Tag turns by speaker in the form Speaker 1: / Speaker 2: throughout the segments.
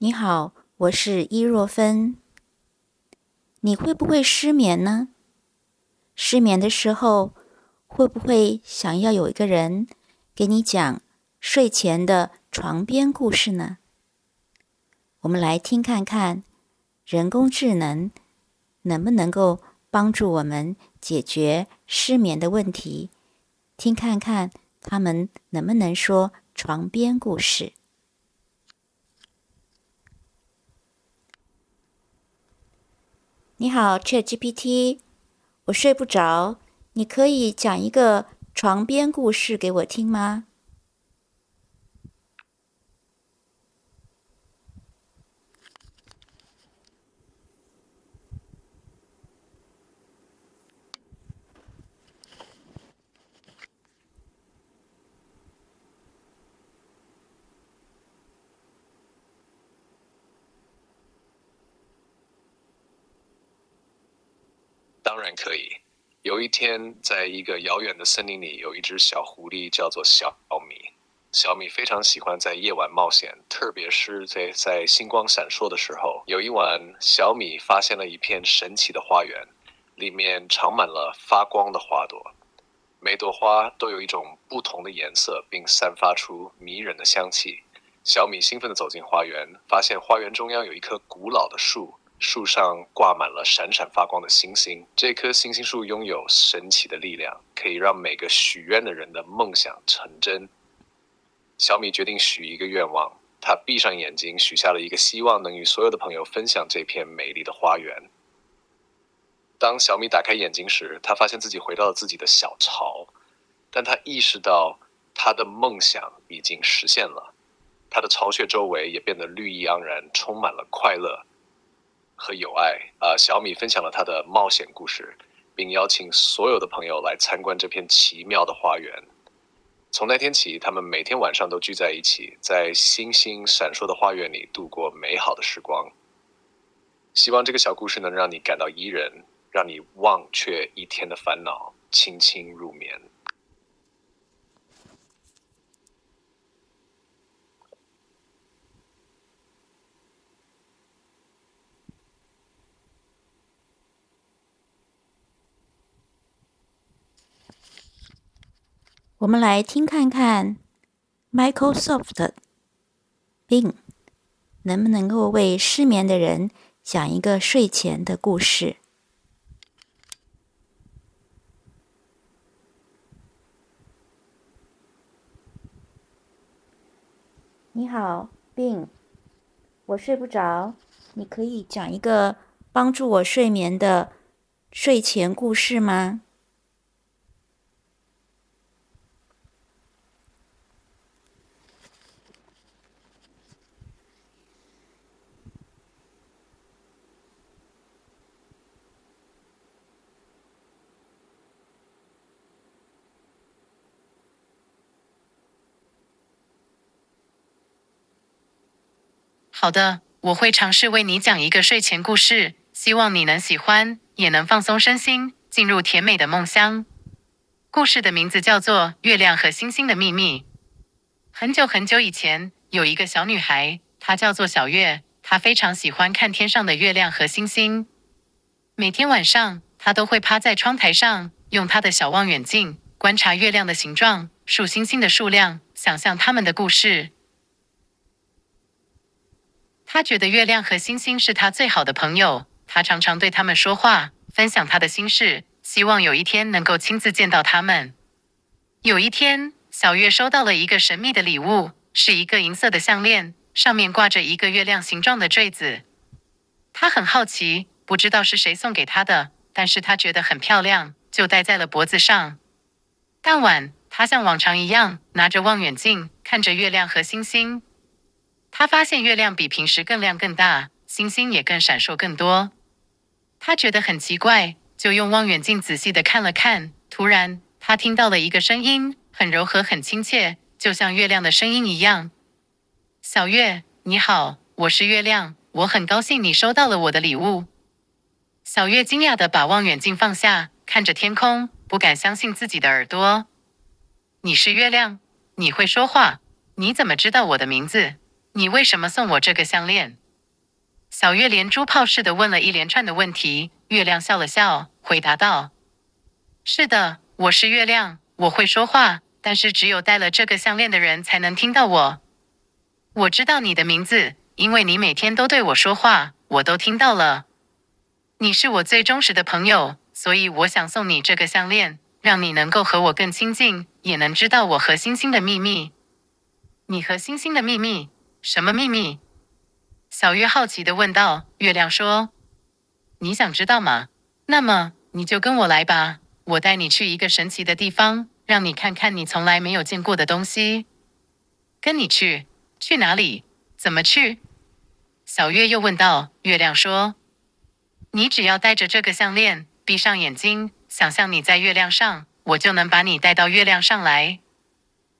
Speaker 1: 你好，我是伊若芬。你会不会失眠呢？失眠的时候，会不会想要有一个人给你讲睡前的床边故事呢？我们来听看看，人工智能能不能够帮助我们解决失眠的问题？听看看，他们能不能说床边故事？你好，ChatGPT，我睡不着，你可以讲一个床边故事给我听吗？
Speaker 2: 当然可以。有一天，在一个遥远的森林里，有一只小狐狸，叫做小米。小米非常喜欢在夜晚冒险，特别是在在星光闪烁的时候。有一晚，小米发现了一片神奇的花园，里面长满了发光的花朵，每朵花都有一种不同的颜色，并散发出迷人的香气。小米兴奋地走进花园，发现花园中央有一棵古老的树。树上挂满了闪闪发光的星星，这棵星星树拥有神奇的力量，可以让每个许愿的人的梦想成真。小米决定许一个愿望，他闭上眼睛，许下了一个希望，能与所有的朋友分享这片美丽的花园。当小米打开眼睛时，他发现自己回到了自己的小巢，但他意识到他的梦想已经实现了，他的巢穴周围也变得绿意盎然，充满了快乐。和友爱啊，小米分享了他的冒险故事，并邀请所有的朋友来参观这片奇妙的花园。从那天起，他们每天晚上都聚在一起，在星星闪烁的花园里度过美好的时光。希望这个小故事能让你感到宜人，让你忘却一天的烦恼，轻轻入眠。
Speaker 1: 我们来听看看，Microsoft Bing 能不能够为失眠的人讲一个睡前的故事。你好，Bing，我睡不着，你可以讲一个帮助我睡眠的睡前故事吗？
Speaker 3: 好的，我会尝试为你讲一个睡前故事，希望你能喜欢，也能放松身心，进入甜美的梦乡。故事的名字叫做《月亮和星星的秘密》。很久很久以前，有一个小女孩，她叫做小月，她非常喜欢看天上的月亮和星星。每天晚上，她都会趴在窗台上，用她的小望远镜观察月亮的形状、数星星的数量，想象它们的故事。他觉得月亮和星星是他最好的朋友，他常常对他们说话，分享他的心事，希望有一天能够亲自见到他们。有一天，小月收到了一个神秘的礼物，是一个银色的项链，上面挂着一个月亮形状的坠子。他很好奇，不知道是谁送给他的，但是他觉得很漂亮，就戴在了脖子上。当晚，他像往常一样，拿着望远镜看着月亮和星星。他发现月亮比平时更亮更大，星星也更闪烁更多。他觉得很奇怪，就用望远镜仔细的看了看。突然，他听到了一个声音，很柔和，很亲切，就像月亮的声音一样。小月，你好，我是月亮，我很高兴你收到了我的礼物。小月惊讶的把望远镜放下，看着天空，不敢相信自己的耳朵。你是月亮，你会说话，你怎么知道我的名字？你为什么送我这个项链？”小月连珠炮似的问了一连串的问题。月亮笑了笑，回答道：“是的，我是月亮，我会说话，但是只有戴了这个项链的人才能听到我。我知道你的名字，因为你每天都对我说话，我都听到了。你是我最忠实的朋友，所以我想送你这个项链，让你能够和我更亲近，也能知道我和星星的秘密。你和星星的秘密？什么秘密？”小月好奇的问道。月亮说。你想知道吗？那么你就跟我来吧，我带你去一个神奇的地方，让你看看你从来没有见过的东西。跟你去？去哪里？怎么去？小月又问道。月亮说：“你只要带着这个项链，闭上眼睛，想象你在月亮上，我就能把你带到月亮上来。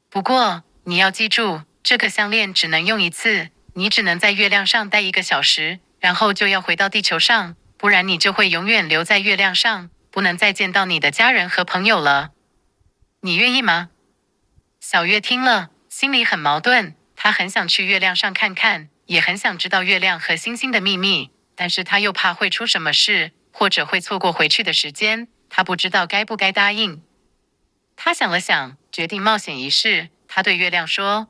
Speaker 3: 不过你要记住，这个项链只能用一次，你只能在月亮上待一个小时，然后就要回到地球上。”不然你就会永远留在月亮上，不能再见到你的家人和朋友了。你愿意吗？小月听了，心里很矛盾。她很想去月亮上看看，也很想知道月亮和星星的秘密，但是她又怕会出什么事，或者会错过回去的时间。她不知道该不该答应。她想了想，决定冒险一试。她对月亮说：“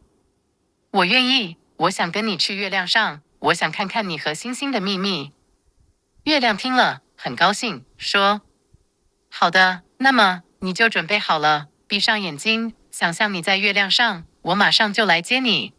Speaker 3: 我愿意，我想跟你去月亮上，我想看看你和星星的秘密。”月亮听了很高兴，说：“好的，那么你就准备好了，闭上眼睛，想象你在月亮上，我马上就来接你。”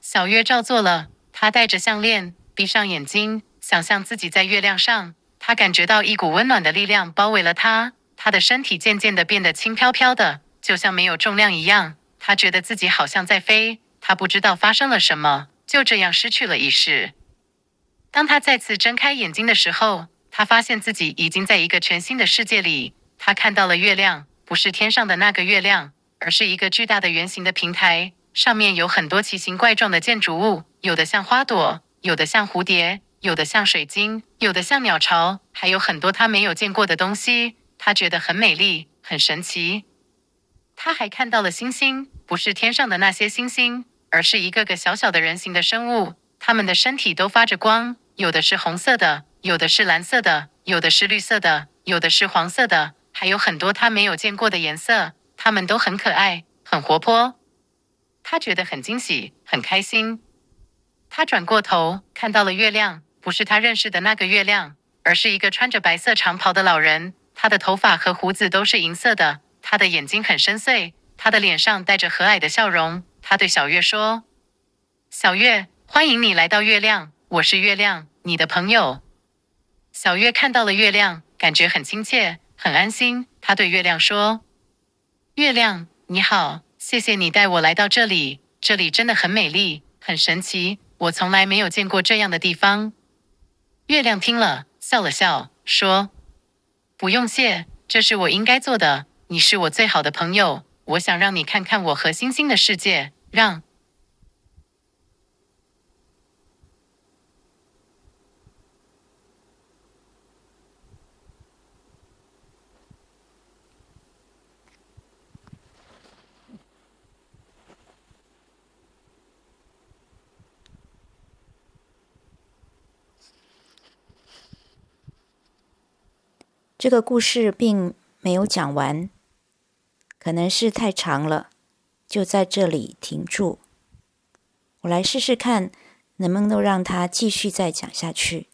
Speaker 3: 小月照做了，她戴着项链，闭上眼睛，想象自己在月亮上。他感觉到一股温暖的力量包围了他，他的身体渐渐的变得轻飘飘的。就像没有重量一样，他觉得自己好像在飞。他不知道发生了什么，就这样失去了意识。当他再次睁开眼睛的时候，他发现自己已经在一个全新的世界里。他看到了月亮，不是天上的那个月亮，而是一个巨大的圆形的平台，上面有很多奇形怪状的建筑物，有的像花朵，有的像蝴蝶，有的像水晶，有的像鸟巢，还有很多他没有见过的东西。他觉得很美丽，很神奇。他还看到了星星，不是天上的那些星星，而是一个个小小的人形的生物。他们的身体都发着光，有的是红色的，有的是蓝色的，有的是绿色的，有的是黄色的，还有很多他没有见过的颜色。他们都很可爱，很活泼。他觉得很惊喜，很开心。他转过头，看到了月亮，不是他认识的那个月亮，而是一个穿着白色长袍的老人。他的头发和胡子都是银色的。他的眼睛很深邃，他的脸上带着和蔼的笑容。他对小月说：“小月，欢迎你来到月亮，我是月亮，你的朋友。”小月看到了月亮，感觉很亲切，很安心。他对月亮说：“月亮，你好，谢谢你带我来到这里，这里真的很美丽，很神奇，我从来没有见过这样的地方。”月亮听了，笑了笑，说：“不用谢，这是我应该做的。”你是我最好的朋友，我想让你看看我和星星的世界。让
Speaker 1: 这个故事并没有讲完。可能是太长了，就在这里停住。我来试试看，能不能让他继续再讲下去。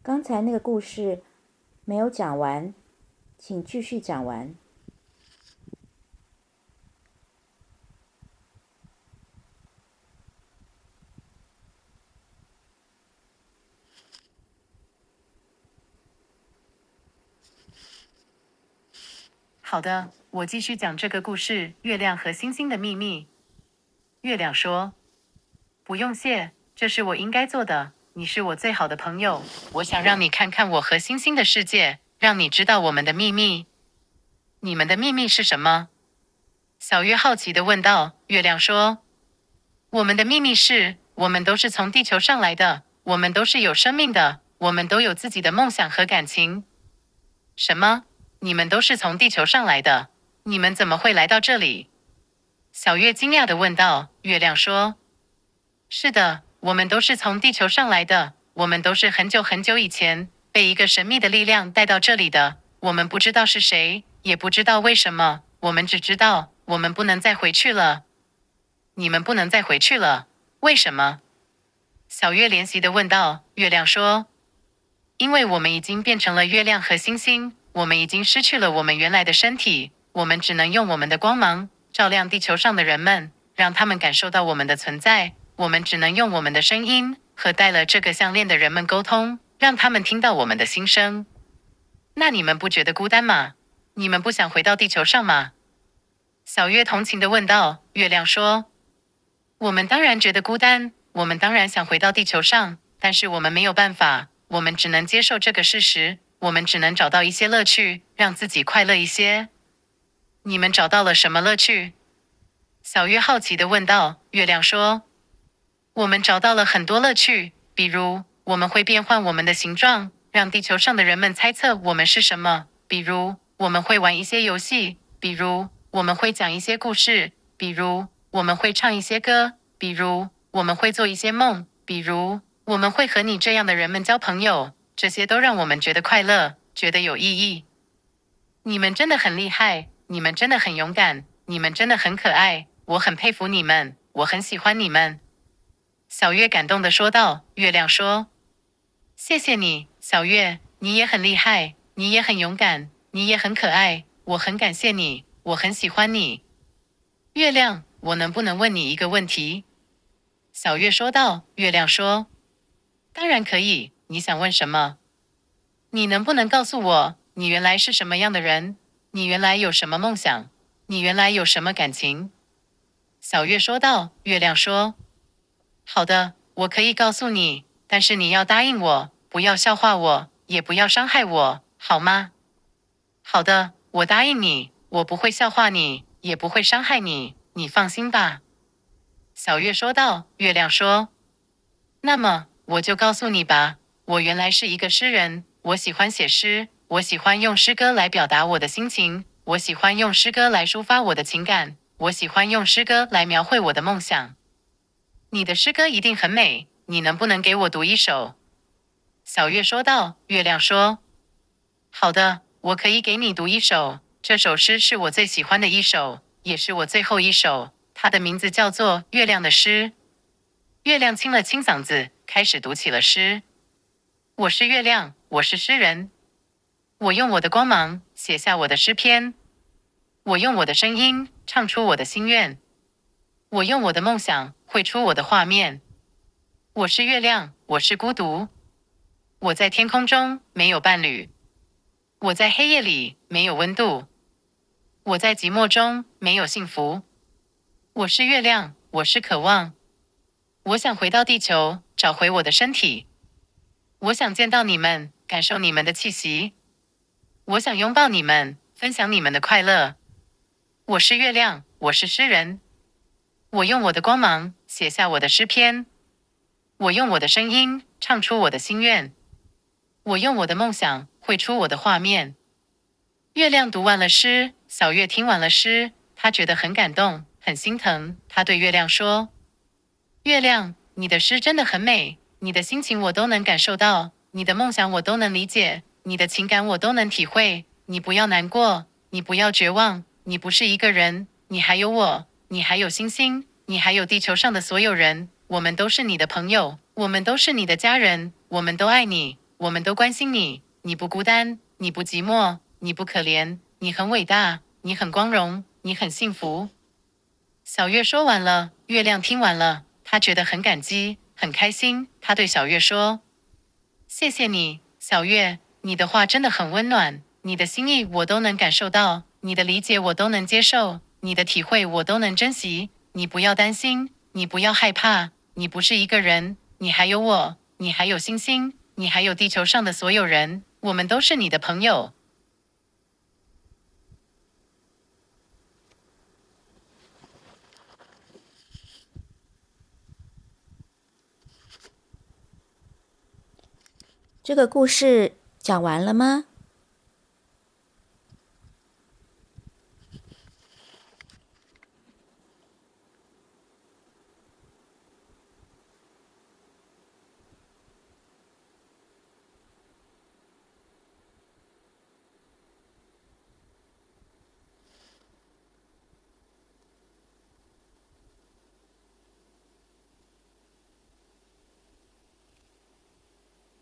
Speaker 1: 刚才那个故事没有讲完，请继续讲完。
Speaker 3: 好的，我继续讲这个故事：月亮和星星的秘密。月亮说：“不用谢，这是我应该做的。你是我最好的朋友，我想让你看看我和星星的世界，让你知道我们的秘密。你们的秘密是什么？”小月好奇的问道。月亮说：“我们的秘密是，我们都是从地球上来的，我们都是有生命的，我们都有自己的梦想和感情。什么？你们都是从地球上来的？你们怎么会来到这里？小月惊讶的问道。月亮说：“是的，我们都是从地球上来的。我们都是很久很久以前被一个神秘的力量带到这里的。我们不知道是谁，也不知道为什么。我们只知道我们不能再回去了。你们不能再回去了？为什么？”小月怜惜的问道。月亮说：“因为我们已经变成了月亮和星星，我们已经失去了我们原来的身体，我们只能用我们的光芒。”照亮地球上的人们，让他们感受到我们的存在。我们只能用我们的声音和戴了这个项链的人们沟通，让他们听到我们的心声。那你们不觉得孤单吗？你们不想回到地球上吗？小月同情的问道。月亮说：“我们当然觉得孤单，我们当然想回到地球上，但是我们没有办法，我们只能接受这个事实。我们只能找到一些乐趣，让自己快乐一些。”你们找到了什么乐趣？小月好奇的问道。月亮说：“我们找到了很多乐趣，比如我们会变换我们的形状，让地球上的人们猜测我们是什么；比如我们会玩一些游戏；比如我们会讲一些故事；比如我们会唱一些歌；比如我们会做一些梦；比如我们会和你这样的人们交朋友。这些都让我们觉得快乐，觉得有意义。你们真的很厉害。”你们真的很勇敢，你们真的很可爱，我很佩服你们，我很喜欢你们。”小月感动的说道。月亮说：“谢谢你，小月，你也很厉害，你也很勇敢，你也很可爱，我很感谢你，我很喜欢你。”月亮，我能不能问你一个问题？”小月说道。月亮说：“当然可以，你想问什么？你能不能告诉我，你原来是什么样的人？”你原来有什么梦想？你原来有什么感情？小月说道。月亮说：“好的，我可以告诉你，但是你要答应我，不要笑话我，也不要伤害我，好吗？”好的，我答应你，我不会笑话你，也不会伤害你，你放心吧。”小月说道。月亮说：“那么我就告诉你吧，我原来是一个诗人，我喜欢写诗。”我喜欢用诗歌来表达我的心情，我喜欢用诗歌来抒发我的情感，我喜欢用诗歌来描绘我的梦想。你的诗歌一定很美，你能不能给我读一首？小月说道。月亮说：“好的，我可以给你读一首。这首诗是我最喜欢的一首，也是我最后一首。它的名字叫做《月亮的诗》。”月亮清了清嗓子，开始读起了诗：“我是月亮，我是诗人。”我用我的光芒写下我的诗篇，我用我的声音唱出我的心愿，我用我的梦想绘出我的画面。我是月亮，我是孤独，我在天空中没有伴侣，我在黑夜里没有温度，我在寂寞中没有幸福。我是月亮，我是渴望，我想回到地球，找回我的身体，我想见到你们，感受你们的气息。我想拥抱你们，分享你们的快乐。我是月亮，我是诗人。我用我的光芒写下我的诗篇。我用我的声音唱出我的心愿。我用我的梦想绘出我的画面。月亮读完了诗，小月听完了诗，她觉得很感动，很心疼。她对月亮说：“月亮，你的诗真的很美，你的心情我都能感受到，你的梦想我都能理解。”你的情感我都能体会，你不要难过，你不要绝望，你不是一个人，你还有我，你还有星星，你还有地球上的所有人，我们都是你的朋友，我们都是你的家人，我们都爱你，我们都关心你，你不孤单，你不寂寞，你不可怜，你很伟大，你很光荣，你很幸福。小月说完了，月亮听完了，他觉得很感激，很开心。他对小月说：“谢谢你，小月。”你的话真的很温暖，你的心意我都能感受到，你的理解我都能接受，你的体会我都能珍惜。你不要担心，你不要害怕，你不是一个人，你还有我，你还有星星，你还有地球上的所有人，我们都是你的朋友。
Speaker 1: 这个故事讲完了吗？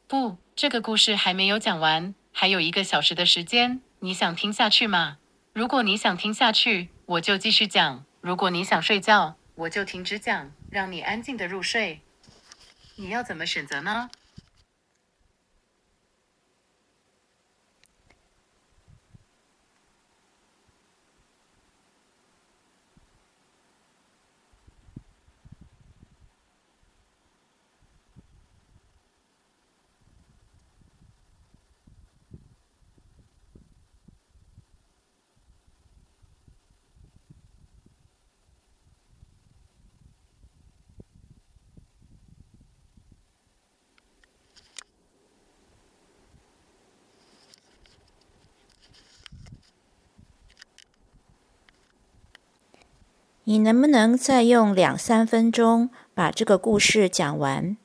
Speaker 3: 不，这个故事还没有讲完，还有一个小时的时间。你想听下去吗？如果你想听下去，我就继续讲；如果你想睡觉，我就停止讲，让你安静的入睡。你要怎么选择呢？
Speaker 1: 你能不能再用两三分钟把这个故事讲完？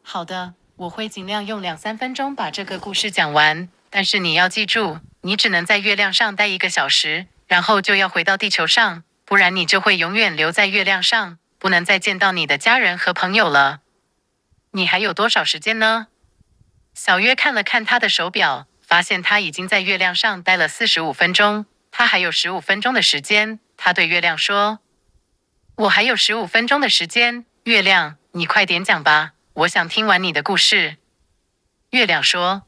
Speaker 3: 好的，我会尽量用两三分钟把这个故事讲完。但是你要记住，你只能在月亮上待一个小时，然后就要回到地球上，不然你就会永远留在月亮上，不能再见到你的家人和朋友了。你还有多少时间呢？小约看了看他的手表，发现他已经在月亮上待了四十五分钟，他还有十五分钟的时间。他对月亮说：“我还有十五分钟的时间，月亮，你快点讲吧，我想听完你的故事。”月亮说。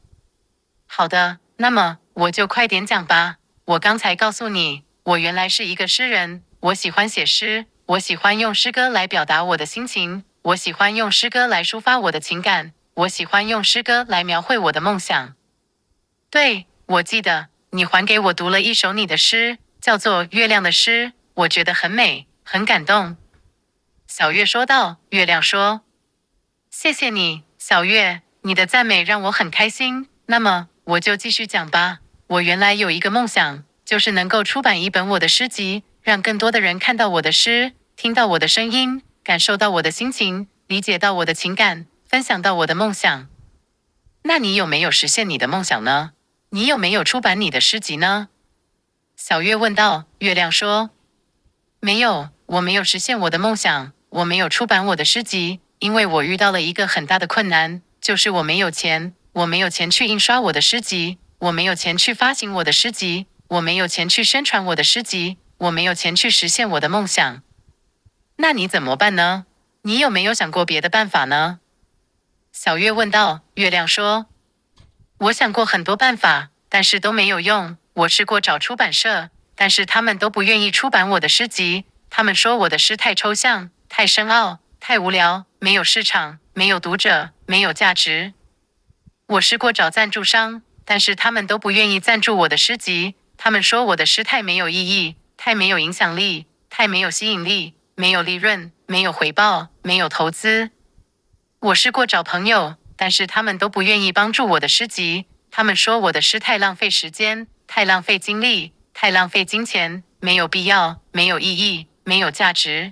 Speaker 3: 好的，那么我就快点讲吧。我刚才告诉你，我原来是一个诗人。我喜欢写诗，我喜欢用诗歌来表达我的心情，我喜欢用诗歌来抒发我的情感，我喜欢用诗歌来描绘我的梦想。对，我记得你还给我读了一首你的诗，叫做《月亮的诗》，我觉得很美，很感动。小月说道。月亮说：“谢谢你，小月，你的赞美让我很开心。那么。”我就继续讲吧。我原来有一个梦想，就是能够出版一本我的诗集，让更多的人看到我的诗，听到我的声音，感受到我的心情，理解到我的情感，分享到我的梦想。那你有没有实现你的梦想呢？你有没有出版你的诗集呢？小月问道。月亮说：“没有，我没有实现我的梦想，我没有出版我的诗集，因为我遇到了一个很大的困难，就是我没有钱。”我没有钱去印刷我的诗集，我没有钱去发行我的诗集，我没有钱去宣传我的诗集，我没有钱去实现我的梦想。那你怎么办呢？你有没有想过别的办法呢？小月问道。月亮说：“我想过很多办法，但是都没有用。我试过找出版社，但是他们都不愿意出版我的诗集。他们说我的诗太抽象、太深奥、太无聊，没有市场，没有读者，没有价值。”我试过找赞助商，但是他们都不愿意赞助我的诗集。他们说我的诗太没有意义，太没有影响力，太没有吸引力，没有利润，没有回报，没有投资。我试过找朋友，但是他们都不愿意帮助我的诗集。他们说我的诗太浪费时间，太浪费精力，太浪费金钱，没有必要，没有意义，没有价值。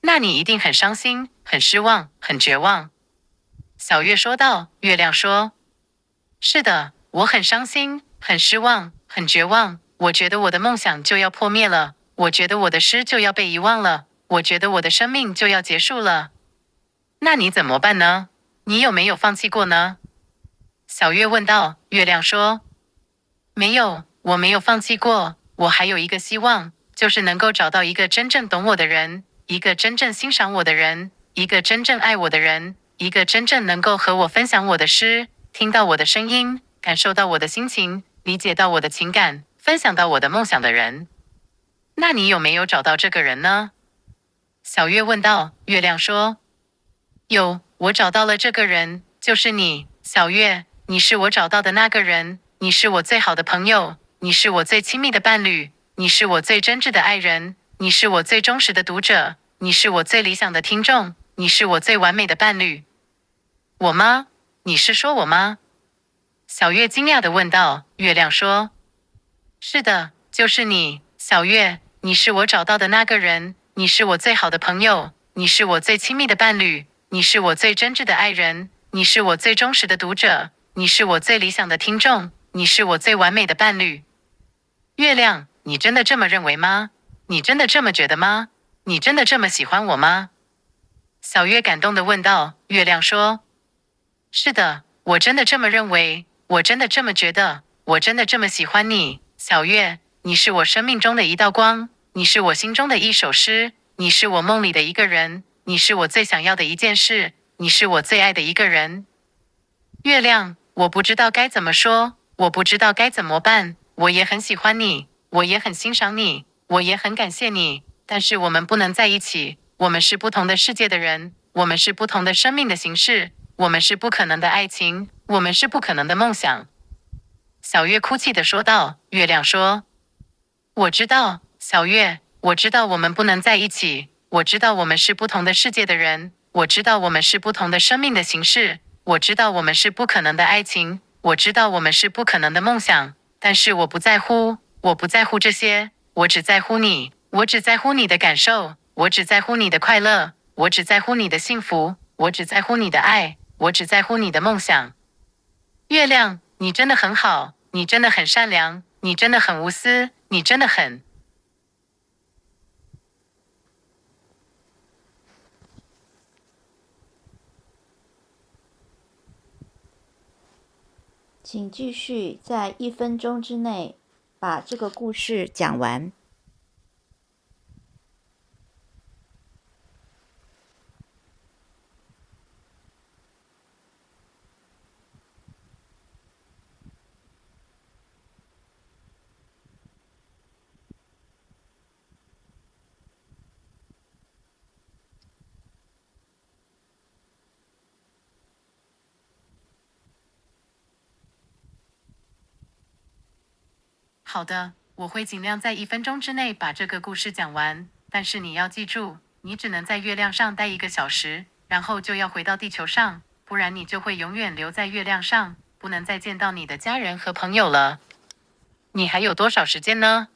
Speaker 3: 那你一定很伤心，很失望，很绝望。小月说道：“月亮说，是的，我很伤心，很失望，很绝望。我觉得我的梦想就要破灭了，我觉得我的诗就要被遗忘了，我觉得我的生命就要结束了。那你怎么办呢？你有没有放弃过呢？”小月问道。月亮说：“没有，我没有放弃过。我还有一个希望，就是能够找到一个真正懂我的人，一个真正欣赏我的人，一个真正爱我的人。”一个真正能够和我分享我的诗，听到我的声音，感受到我的心情，理解到我的情感，分享到我的梦想的人。那你有没有找到这个人呢？小月问道。月亮说：“有，我找到了这个人，就是你，小月。你是我找到的那个人，你是我最好的朋友，你是我最亲密的伴侣，你是我最真挚的爱人，你是我最忠实的读者，你是我最理想的听众，你是我最完美的伴侣。”我吗？你是说我吗？小月惊讶的问道。月亮说：“是的，就是你，小月。你是我找到的那个人，你是我最好的朋友，你是我最亲密的伴侣，你是我最真挚的爱人，你是我最忠实的读者，你是我最理想的听众，你是我最完美的伴侣。”月亮，你真的这么认为吗？你真的这么觉得吗？你真的这么喜欢我吗？小月感动的问道。月亮说。是的，我真的这么认为，我真的这么觉得，我真的这么喜欢你，小月，你是我生命中的一道光，你是我心中的一首诗，你是我梦里的一个人，你是我最想要的一件事，你是我最爱的一个人。月亮，我不知道该怎么说，我不知道该怎么办，我也很喜欢你，我也很欣赏你，我也很感谢你，但是我们不能在一起，我们是不同的世界的人，我们是不同的生命的形式。我们是不可能的爱情，我们是不可能的梦想。小月哭泣的说道。月亮说：“我知道，小月，我知道我们不能在一起。我知道我们是不同的世界的人。我知道我们是不同的生命的形式。我知道我们是不可能的爱情。我知道我们是不可能的梦想。但是我不在乎，我不在乎这些。我只在乎你，我只在乎你的感受，我只在乎你的快乐，我只在乎你的幸福，我只在乎你的爱。”我只在乎你的梦想，月亮，你真的很好，你真的很善良，你真的很无私，你真的很……
Speaker 1: 请继续在一分钟之内把这个故事讲完。
Speaker 3: 好的，我会尽量在一分钟之内把这个故事讲完。但是你要记住，你只能在月亮上待一个小时，然后就要回到地球上，不然你就会永远留在月亮上，不能再见到你的家人和朋友了。你还有多少时间呢？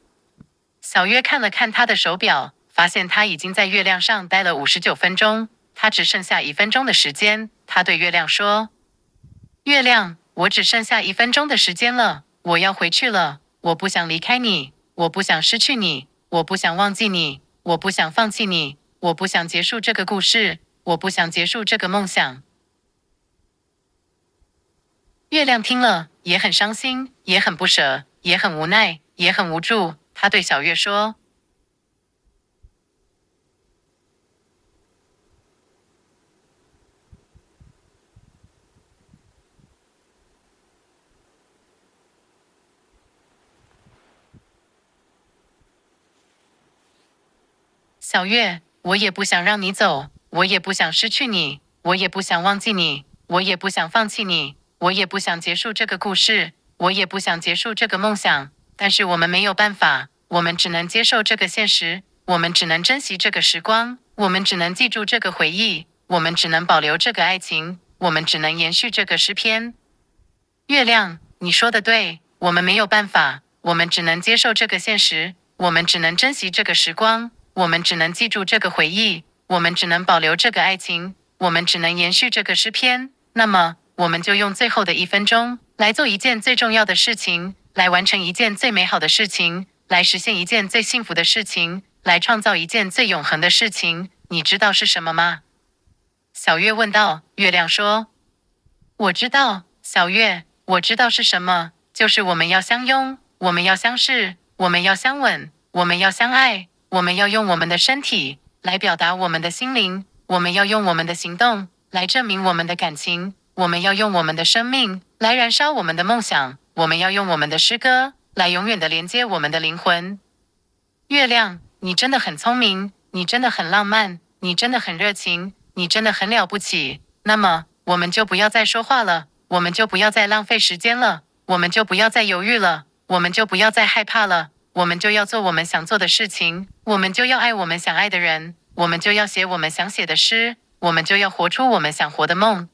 Speaker 3: 小月看了看他的手表，发现他已经在月亮上待了五十九分钟，他只剩下一分钟的时间。他对月亮说：“月亮，我只剩下一分钟的时间了，我要回去了。”我不想离开你，我不想失去你，我不想忘记你，我不想放弃你，我不想结束这个故事，我不想结束这个梦想。月亮听了也很伤心，也很不舍，也很无奈，也很无助。他对小月说。小月，我也不想让你走，我也不想失去你，我也不想忘记你，我也不想放弃你，我也不想结束这个故事，我也不想结束这个梦想。但是我们没有办法，我们只能接受这个现实，我们只能珍惜这个时光，我们只能记住这个回忆，我们只能保留这个爱情，我们只能延续这个诗篇。月亮，你说的对，我们没有办法，我们只能接受这个现实，我们只能珍惜这个时光。我们只能记住这个回忆，我们只能保留这个爱情，我们只能延续这个诗篇。那么，我们就用最后的一分钟来做一件最重要的事情，来完成一件最美好的事情，来实现一件最幸福的事情，来创造一件最永恒的事情。你知道是什么吗？小月问道。月亮说：“我知道，小月，我知道是什么，就是我们要相拥，我们要相视，我们要相吻，我们要相爱。”我们要用我们的身体来表达我们的心灵，我们要用我们的行动来证明我们的感情，我们要用我们的生命来燃烧我们的梦想，我们要用我们的诗歌来永远的连接我们的灵魂。月亮，你真的很聪明，你真的很浪漫，你真的很热情，你真的很了不起。那么，我们就不要再说话了，我们就不要再浪费时间了，我们就不要再犹豫了，我们就不要再害怕了，我们就要做我们想做的事情，我们就要爱我们想爱的人，我们就要写我们想写的诗，我们就要活出我们想活的梦。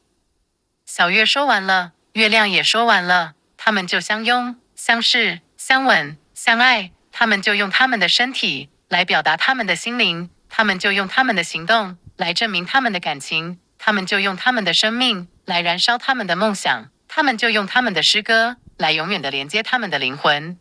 Speaker 3: 小月说完了，月亮也说完了，他们就相拥、相视、相吻、相爱。他们就用他们的身体来表达他们的心灵，他们就用他们的行动来证明他们的感情，他们就用他们的生命来燃烧他们的梦想，他们就用他们的诗歌来永远的连接他们的灵魂。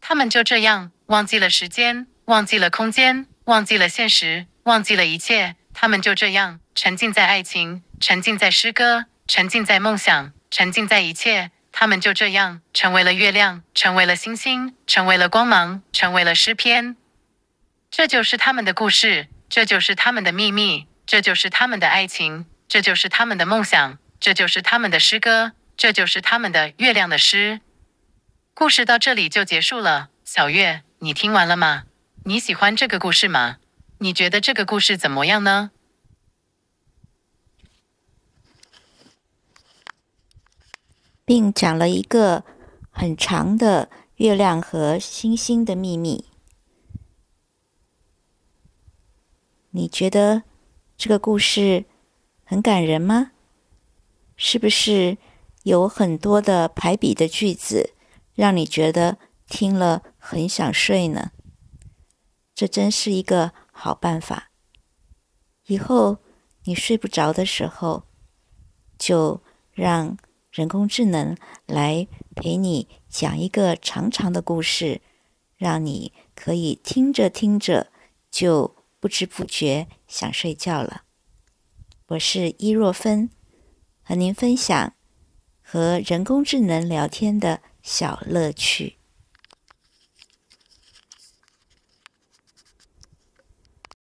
Speaker 3: 他们就这样忘记了时间，忘记了空间，忘记了现实，忘记了一切。他们就这样沉浸在爱情，沉浸在诗歌，沉浸在梦想，沉浸在一切。他们就这样成为了月亮，成为了星星，成为了光芒，成为了诗篇。这就是他们的故事，这就是他们的秘密，这就是他们的爱情，这就是他们的梦想，这就是他们的诗歌，这就是他们的月亮的诗。故事到这里就结束了。小月，你听完了吗？你喜欢这个故事吗？你觉得这个故事怎么样呢？
Speaker 1: 并讲了一个很长的月亮和星星的秘密。你觉得这个故事很感人吗？是不是有很多的排比的句子，让你觉得听了很想睡呢？这真是一个好办法。以后你睡不着的时候，就让。人工智能来陪你讲一个长长的故事，让你可以听着听着就不知不觉想睡觉了。我是伊若芬，和您分享和人工智能聊天的小乐趣。